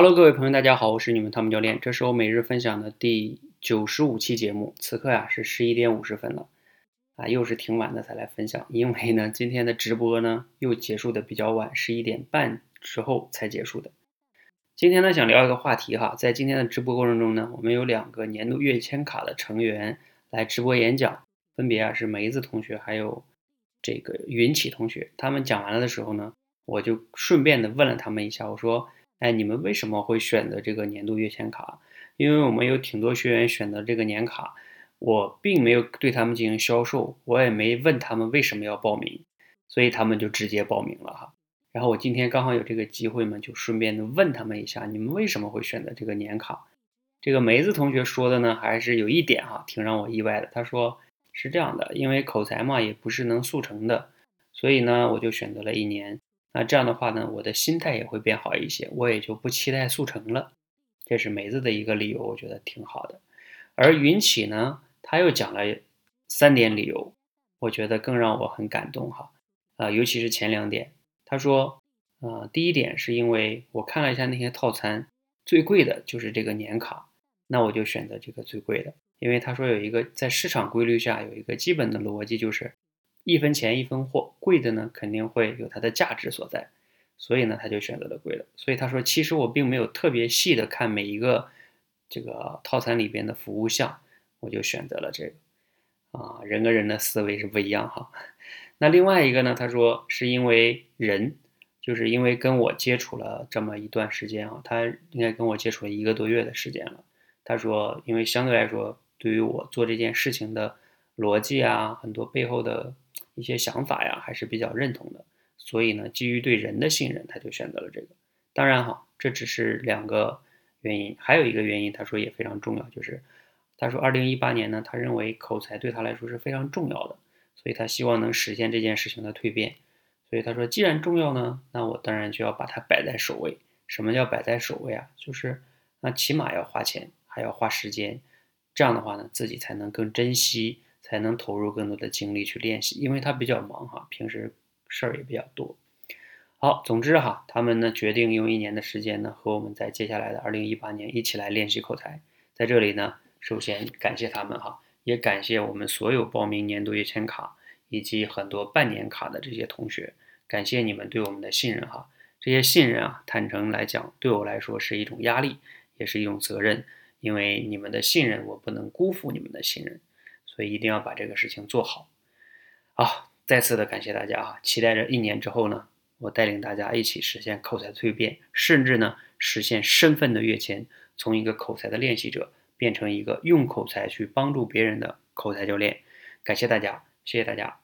Hello，各位朋友，大家好，我是你们汤姆教练，这是我每日分享的第九十五期节目。此刻呀是十一点五十分了，啊，又是挺晚的才来分享，因为呢今天的直播呢又结束的比较晚，十一点半之后才结束的。今天呢想聊一个话题哈，在今天的直播过程中呢，我们有两个年度月签卡的成员来直播演讲，分别啊是梅子同学还有这个云起同学。他们讲完了的时候呢，我就顺便的问了他们一下，我说。哎，你们为什么会选择这个年度月签卡？因为我们有挺多学员选择这个年卡，我并没有对他们进行销售，我也没问他们为什么要报名，所以他们就直接报名了哈。然后我今天刚好有这个机会嘛，就顺便的问他们一下，你们为什么会选择这个年卡？这个梅子同学说的呢，还是有一点哈，挺让我意外的。他说是这样的，因为口才嘛，也不是能速成的，所以呢，我就选择了一年。那这样的话呢，我的心态也会变好一些，我也就不期待速成了。这是梅子的一个理由，我觉得挺好的。而云起呢，他又讲了三点理由，我觉得更让我很感动哈。啊，尤其是前两点，他说，啊，第一点是因为我看了一下那些套餐，最贵的就是这个年卡，那我就选择这个最贵的，因为他说有一个在市场规律下有一个基本的逻辑就是。一分钱一分货，贵的呢肯定会有它的价值所在，所以呢他就选择了贵的。所以他说，其实我并没有特别细的看每一个这个套餐里边的服务项，我就选择了这个。啊，人跟人的思维是不一样哈。那另外一个呢，他说是因为人，就是因为跟我接触了这么一段时间啊，他应该跟我接触了一个多月的时间了。他说，因为相对来说，对于我做这件事情的逻辑啊，很多背后的。一些想法呀，还是比较认同的，所以呢，基于对人的信任，他就选择了这个。当然哈，这只是两个原因，还有一个原因，他说也非常重要，就是他说，二零一八年呢，他认为口才对他来说是非常重要的，所以他希望能实现这件事情的蜕变。所以他说，既然重要呢，那我当然就要把它摆在首位。什么叫摆在首位啊？就是那起码要花钱，还要花时间，这样的话呢，自己才能更珍惜。才能投入更多的精力去练习，因为他比较忙哈，平时事儿也比较多。好，总之哈，他们呢决定用一年的时间呢，和我们在接下来的二零一八年一起来练习口才。在这里呢，首先感谢他们哈，也感谢我们所有报名年度月签卡以及很多半年卡的这些同学，感谢你们对我们的信任哈。这些信任啊，坦诚来讲，对我来说是一种压力，也是一种责任，因为你们的信任，我不能辜负你们的信任。所以一定要把这个事情做好。好，再次的感谢大家啊！期待着一年之后呢，我带领大家一起实现口才蜕变，甚至呢实现身份的跃迁，从一个口才的练习者变成一个用口才去帮助别人的口才教练。感谢大家，谢谢大家。